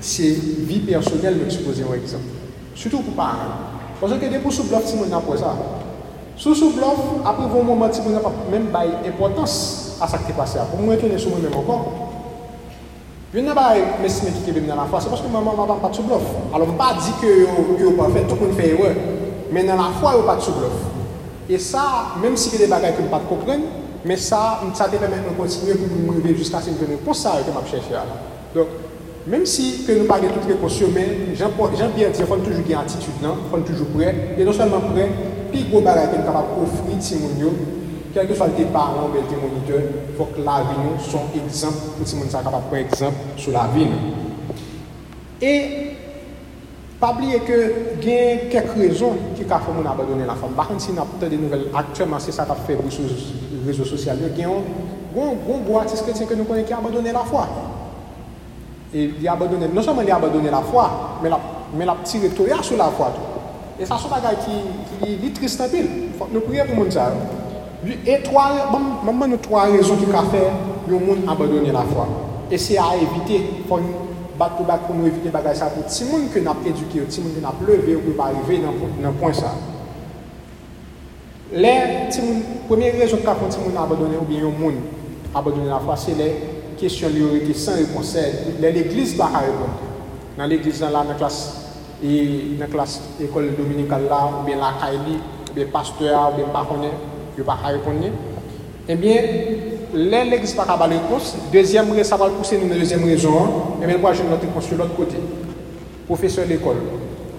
c'est vie personnelle, m'exposer un exemple. Surtout pour parler. Parce que des sous bluff, si on n'a pas ça. Sous sous bluff, après un moment, si on n'a pas même pas importance à ce qui est passé. Pour moi, retourner sur moi-même encore. Je n'ai pas m'estimer qui est dans la foi, c'est parce que maman m'a pas sous bluff. Alors, je ne pas dire que vous pas fait, tout le monde fait erreur. Mais dans la foi, vous pas sous bluff. Et ça, même si il y des bagages que vous ne pas Men sa, sa te pèmè nou kontinye pou nou mouve jiska se nou venen pou sa yo ke map chèche ya la. Donk, menm si ke nou page tout prekosyon men, jan bien di, fon toujou gen atitude nan, fon toujou pre, e non solman pre, pi gwo bagay ke nou kapap ofri timoun yo, kelke sol te paran bel te moniteur, fok la vi nou son ekzamp, pou timoun sa kapap pre ekzamp sou la vi nou. E, pabliye ke gen kek rezon ki ka fò moun abadone la fòm. Bakon si nou ap tè de nouvel, aktyèman se sa tap febou sou rezo sosyal yo, gen yon, yon, yon bo artist kretien ke nou konen ki abadone la fwa. E li abadone, non seman li abadone la fwa, men la, men la pti rektoria sou la fwa tou. E sa sou bagay ki, ki li trist apil. Fok nou priye pou moun sa yo. E toa, maman nou toa rezon ki ka fe, yon moun abadone la fwa. E se a evite, fok nou bat pou bat pou nou evite bagay sa pou ti moun ke nap eduke, ti moun ke nap leve, ou pou ba arrive nan, nan pon sa yo. Les première raison qui a fait tout le monde abandonner ou bien le monde abandonner la foi, c'est les questions qui sans réponse. L'église va répondre. Dans l'église, dans la classe, et dans la classe école dominicale ou bien la Kaili, ou bien pasteur, ou bien baronnet, il ne pas répondre. Eh bien, l'église n'a pas de. Deuxième raison, ça va pousser deuxième raison. Et bien, moi, je vais notre réponse sur l'autre côté. Professeur de l'école.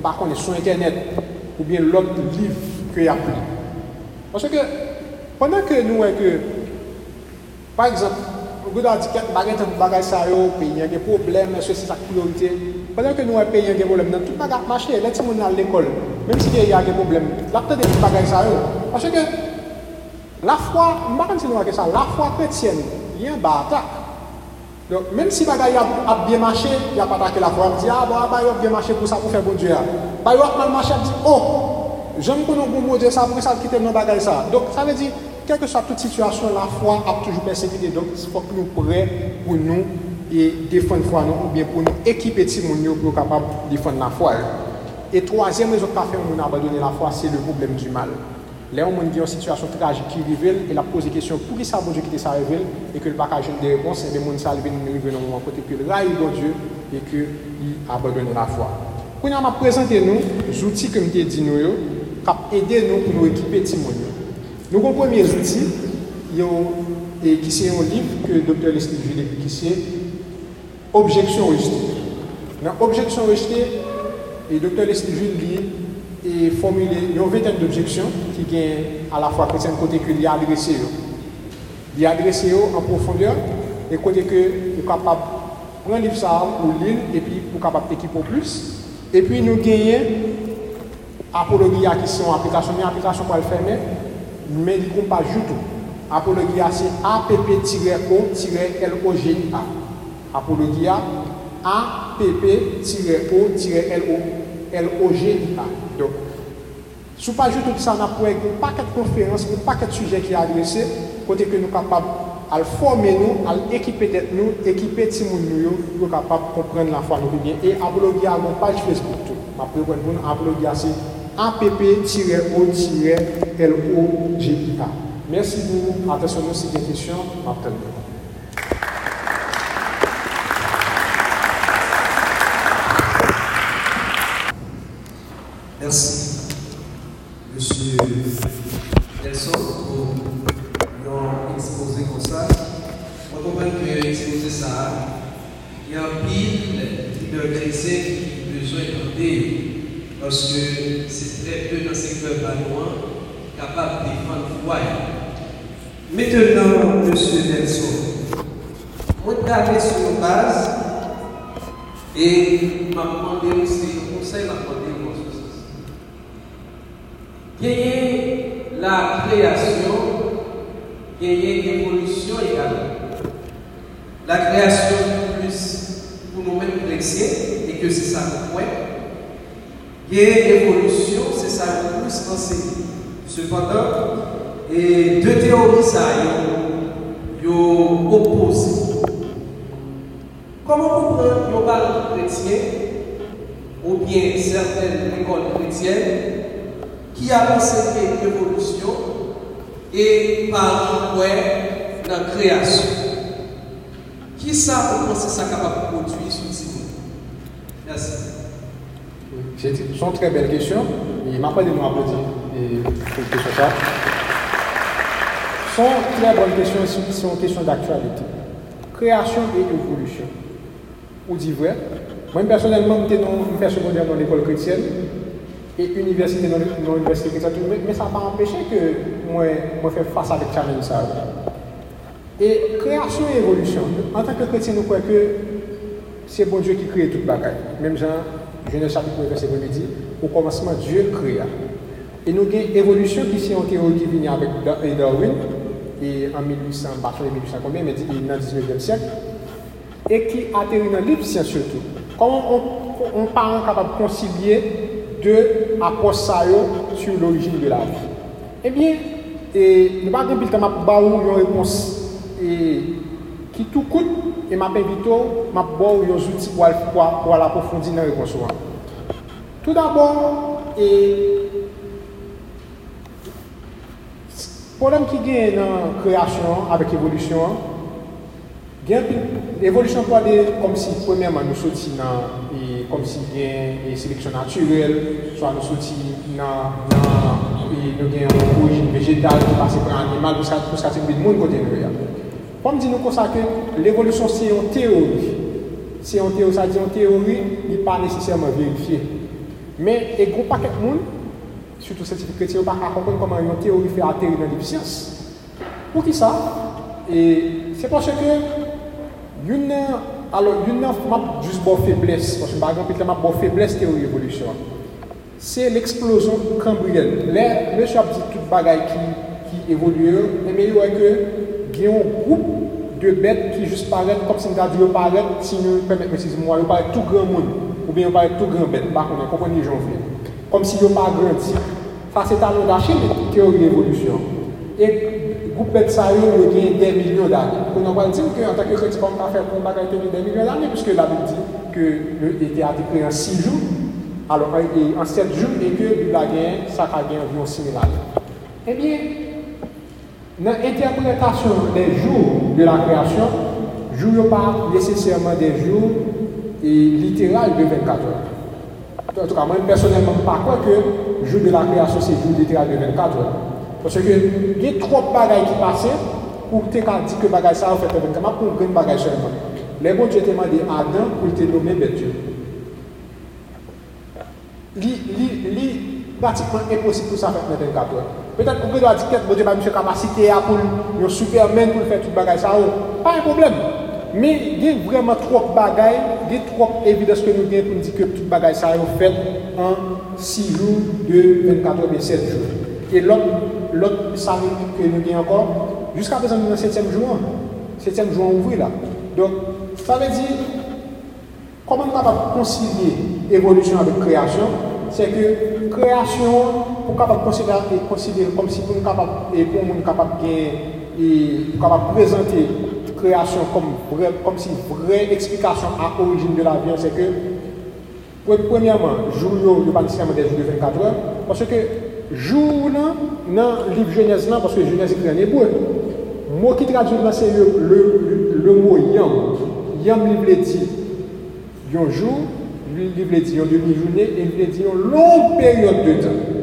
Par contre, sur Internet, ou bien l'autre livre qu'il y a pris. Pwase ke, pwennan ke nou e ke, par exemple, ou gouda di ket bagay tan bagay sa yo, pe yon gen problem, se se sak priorite, pwennan ke nou e pe yon gen problem, nan tout bagay mache, let se moun nan l'ekol, menm si gen yon gen problem, lakte de tout bagay sa yo. Pwase ke, la fwa, mbakan se nou ake sa, la fwa kretyen, yon ba atak. Donc, même si bagaille a bien marché, il n'y a pas attaqué la foi. On dit, ah, bon, ah, bah, il a bien marché pour ça, pour faire bon Dieu. Ah. Bah, il a mal marché, on dit, oh, J'aime que nous bon Dieu ça, pour ça quitter nos bagages ça. Donc ça veut dire, quelle que soit toute situation, la foi a toujours persécuté. Donc il faut que nous prêts pour nous et défendre la foi nous, ou bien pour nous équiper les gens pour capable de défendre la foi. Et troisième raison qu'a fait nous abandonner la foi, c'est le problème du mal. Les gens qui ont une situation tragique qui révèle, et la pose des questions pour qui ça bon Dieu qui ça révèle, et que le package des réponses, et eh bien, nous ça révèle, nous revenons à côté que le rail bon Dieu, et qu'il abandonne la foi. Quand on a présenté nous, les outils que nous dit nous, qui aider nous pour nous équiper Timon. Nous avons premier outil et qui c'est un livre que le docteur Leslie Jules qui c'est Objection rejetée. Dans Objection rejetée, le docteur Leslie Jules dit et formuler une vingtaine d'objections qui viennent à la fois chrétienne côté que lui adressé. Il adressé en profondeur et côté que est capable de prendre livre ça pour et puis pour capable d'équiper plus. Et puis nous gagnons Apologia qui sont applications, mais application pour le fermer, mais ils ne pas du tout. Apologia c'est app-o-logia. Apologia app-o-logia. Donc, sous pas juste tout ça, on a pour un paquet de conférences, un paquet de sujets qui est adressé, côté que nous sommes capables de former nous, à équiper nous, équiper tout nous, pour capable de comprendre la foi nous bien. Et Apologia une page Facebook tout. Ma pour nous, Apologia c'est app-o-logia. Merci beaucoup. Attention, si des questions. Merci, Monsieur Nelson, pour nous exposer comme ça. On comprend que exposer ça, il y a un pile de chrétiens qui ont besoin d'aider parce que c'est très peu dans le secteur banois capable de défendre le foyer. Maintenant, M. Nelson, moi, je sur une base et m'a demandé aussi, le conseil m'a demandé mon sens. Gagner la création, gagner l'évolution également. La création plus pour nous-mêmes chrétiens, et que c'est ça le point. Gagner l'évolution, c'est ça le plus enseigné. Cependant, et deux théories ça, ils opposent. Comment comprendre qu'on parle chrétien ou bien certaines écoles chrétiennes qui a enseigné l'évolution et par quoi dans la création? Qui ça vous pensez ça capable de produire sur le Merci. C'est une très belle question. Il m'a pas de m'applaudir. Et question ça. Ce sont très bonnes questions, c'est une question d'actualité. Création et évolution ou dit vrai. Moi, personnellement, j'étais dans secondaire dans l'école chrétienne et université dans l'université chrétienne, mais ça n'a pas empêché que moi, moi faire face avec challenge ça. E kreasyon e evolusyon, an tanke kretien nou kwen ke se bon Diyo ki kreye tout bagay. Mem jan, jenè chapit mwen verset mwen di, ou komasman Diyo kreye. E nou gen evolusyon ki se yon teori ki vini avèk Darwin, e an 1800, baton en 1800 konbyen, men di nan 19e sèk, e ki ateri nan lip sien surtout. Koman an paran kapab konsilye de apos sa yo sur l'origine de la vie. Eh Ebyen, nou pa gen bil kama pou ba ou yon repons E ki tou kout e map evito map bo ou yon zouti pou al, pou al apofondi nan rekonsoan. Tout d'abord, e, problem ki gen nan kreasyon avèk evolisyon, gen evolisyon pou alè kom si premèman nou soti nan e, kom si gen e, seleksyon naturel, so an nou soti nan, nan e nou gen origin vegetal pou pase pou an animal pou skati pou skati moun kote nou ya. Comme dit nous que l'évolution c'est une théorie. C'est une théorie, ça dit une théorie, il n'est pas nécessairement vérifié. Mais il y a un paquet de monde, surtout scientifiques chrétiens, pas comment une théorie fait atterrir dans les sciences. Pour qui ça? Et c'est parce que une, alors, une juste bonne faiblesse, parce que par exemple, m'a bonne faiblesse théorie évolution. C'est l'explosion cambrienne. Là, le chap dit toute bagaille qui, qui évolue, mais il y a que gen yon group de bet ki jist paret, kom si nga di yo paret, si nou permet me si mwa, yo paret tout gran moun, ou bien yo paret tout gran bet, bak ou nan komponye jan vle. Kom si yo pa grandi. Fa se talon da chil, teori evolusyon. E group bet sa yo, yo gen den milyon d'anye. Ou nan wale di ou ke an takye kreti bon ka fe kon bagay teni den milyon d'anye, pwiske la bi di ke yo ete a depre an 6 jou, alo an 7 jou, e ke la gen, sa ka gen yon similar. Ebyen, eh Dans l'interprétation des jours de la création, jours pas nécessairement des jours et littérales de 24 heures. En tout cas, moi personnellement, pas quoi que jour de la création, c'est jour littéral de 24 heures. Parce que il y a trop de bagailles qui passent pour te dire que bagaille ça a fait 24 heures, pour une bagaille seulement. Les mots Dieu t'a demandé à Adam pour te nommer bête Dieu. Li, li, pratiquement impossible pour ça faire 24 heures. Peut-être que vous doit dire que bon Dieu a une capacité pour un superman pour faire tout bagage ça. Pas un problème. Mais il y a vraiment trop de bagages, il y a trop d'évidence que nous avons pour dire que tout bagage ça est fait en 6 jours de 24 heures et 7 jours. Et l'autre l'autre que nous avons encore, jusqu'à présent, nous sommes le 7e jour. 7e jour ouvert là. Donc, ça veut dire, comment on va concilier évolution avec création? C'est que création, pou kapap e konsidere kom si pou nou kapap e pou moun kapap gen e pou kapap prezante kreasyon kom, kom si vre eksplikasyon a orijin de la vyen se ke premiyaman, jou yo yo pa disyaman de jou de 24 an parce ke jou nan nan liv jenez nan parce ke jenez ekri an ebou mou ki tradou nan se yo le, le, le mou yam yam li ble di yon jou li ble di yon demi jounen li ble di yon long peryode de tan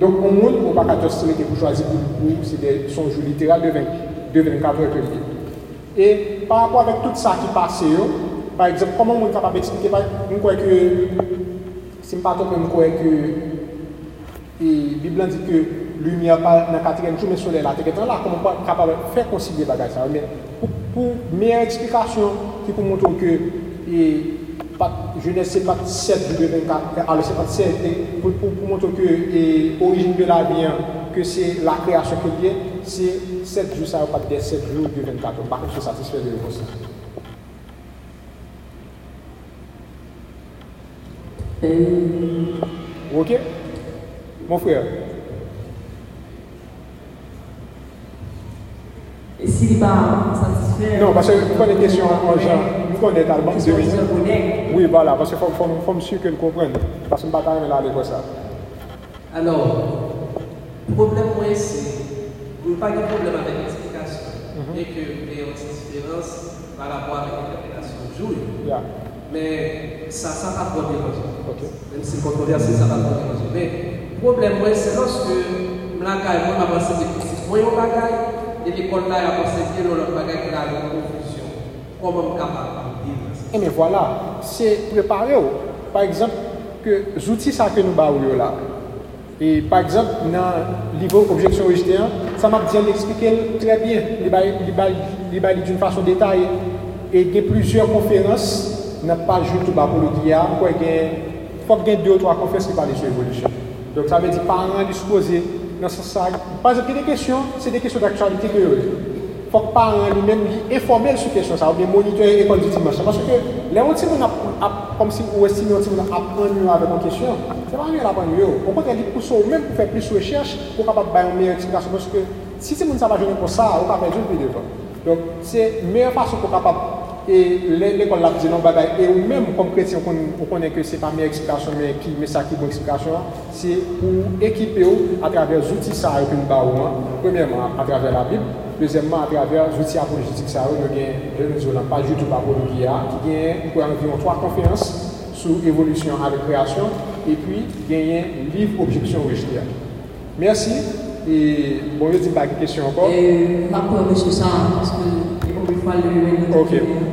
Donk ou moun, ou baka tos se mette pou chwazi pou pou, se de sonjou literal de 24 heures per day. E par rapport avèk tout sa ki pase yo, par exemple, koman moun kapab eksplike, moun kwe ke, si mpato moun kwe ke, e Biblan di ke, lumiè pa nan katirem chou men sole la, teke tan la, koman kapab fè konsilye bagaj sa. Men, pou mèye eksplikasyon ki pou moun tou ke, e, Genèse, c'est pas 7 jours de 24, alors c'est pas 7, pour, pour, pour montrer que l'origine de la vie, que c'est la création qui est, c'est 7 jours, ça va pas dire 7 jours de 24. Par contre, je suis satisfait de ça. Euh... Ok? Mon frère. Et s'il n'est pas satisfait Non, parce que vous prenez des questions en genre, Oui, voilà, parce qu'il faut, faut, faut me sûr que nous comprenions. Parce que je ne pas avec ça. Alors, le problème, moi, c'est pas de problème avec l'explication, mm-hmm. et que une différence par rapport à l'interprétation du jour. Mais ça, ça va pas déranger. Okay. Même si c'est controversé, ça va pas déranger. Mais le problème, c'est lorsque Mlaka et moi, avancé des petits moyens bagaille, et l'école là, bien bagaille qui a. Comment capable de dire ça Et mais voilà, c'est préparé. Par exemple, que les outils que nous avons là, et par exemple, dans le niveau objection rejetée, ça m'a bien expliqué très bien. Il d'une façon détaillée. Et il y a plusieurs conférences n'a pas joué tout bas pour le dia, il faut qu'il y ait deux ou trois conférences qui parlent sur l'évolution. Donc ça veut dire parents disposer dans ce sens. Par exemple, des questions, c'est des questions d'actualité que il faut que parents lui-même informer sur ces questions, ça, ou bien monitorer l'école du dimanche. Parce que les si on comme si on estime qu'on apprend mieux avec une question, c'est pas mieux d'apprendre. Au contraire, il pousse même pour faire plus de recherche, pour capable faire une meilleure explication. Parce que si c'est monde ça va jouer pour ça, on va plus de temps. Donc c'est la meilleure façon pour capable et l'école l'a dit non et même comme chrétien on connaît que c'est pas meilleure explication mais qui mais ça qui bonne explication c'est pour équiper à travers les outils ça que premièrement à travers la Bible deuxièmement à travers les outils apologétiques ça nous avons pas du tout apologie qui gagne pour environ trois conférences sur évolution à la création et puis gagner livre objection rejetée. Merci et bon je dis pas de question encore. Et pas pour monsieur ça parce que Ok,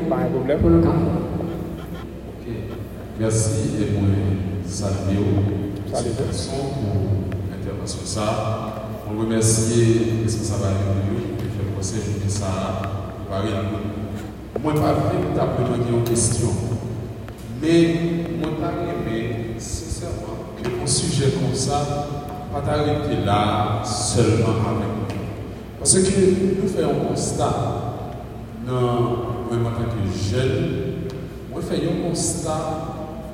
pas un problème. Ok, merci et moi saluer pour l'intervention. Ça. On remercie le responsable qui le conseil de ça. Moi, pas véritablement une question, mais moi, pas aimé, sincèrement, que un sujet comme ça, pas t'arrêter là seulement avec nous. Parce que nous faisons un constat non, moi, en tant que jeune, moi, je fais un constat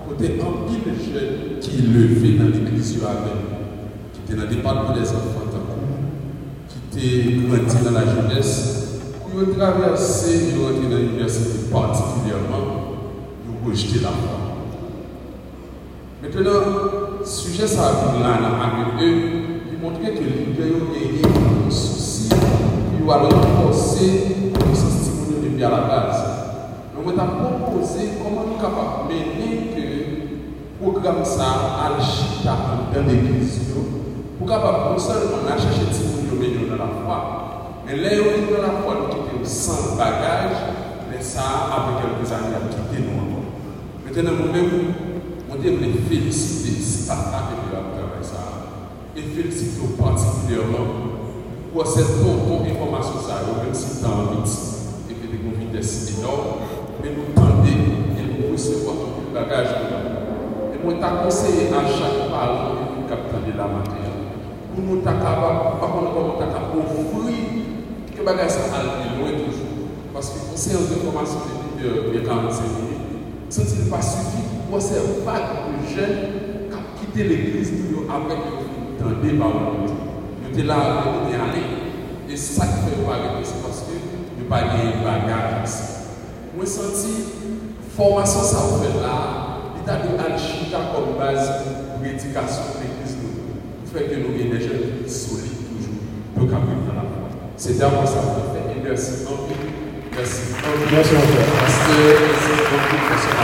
côté un pile jeune qui levé dans l'église avec qui était dans le département des enfants qui était grandi dans la jeunesse, qui ont traversé, ils ont entré dans l'université particulièrement, ils ont rejeté la foi. Maintenant, le sujet ça a là, avec eux, il montrait que gens ont gagné un souci, ils ont renforcé à la base. Nous avons proposé comment nous sommes capables de mener que le programme ça à l'église pour capable non seulement chercher des dans la foi, mais là dans la foi nous quittons sans bagage, mais ça avec quelques années à quitter nous encore. Maintenant nous-mêmes, on les féliciter Satan qui a travaillé ça et féliciter particulièrement pour cette bonne information même si dans le vitesse énorme, mais nous tendons et nous recevons tout le bagage Et moi, je conseillé à chaque parent de nous capter la matière. Pour nous, capable, par contre, comment nous offrir que bagage ça aille loin toujours. Parce que conseil d'information depuis 45 minutes, ne pas suffit pour cette vague de jeunes qui ont quitté l'église que nous tendez par le Nous sommes là, nous. Et ça qui fait pas c'est parce que pas de bagage. Moi, formation ça fait là, l'état de comme base pour l'éducation de nous. Fait que nous ayons des jeunes solides toujours dans la foi. C'est d'abord ça que fait. Et merci beaucoup. Merci. Merci beaucoup. Parce que c'est beaucoup de personnes.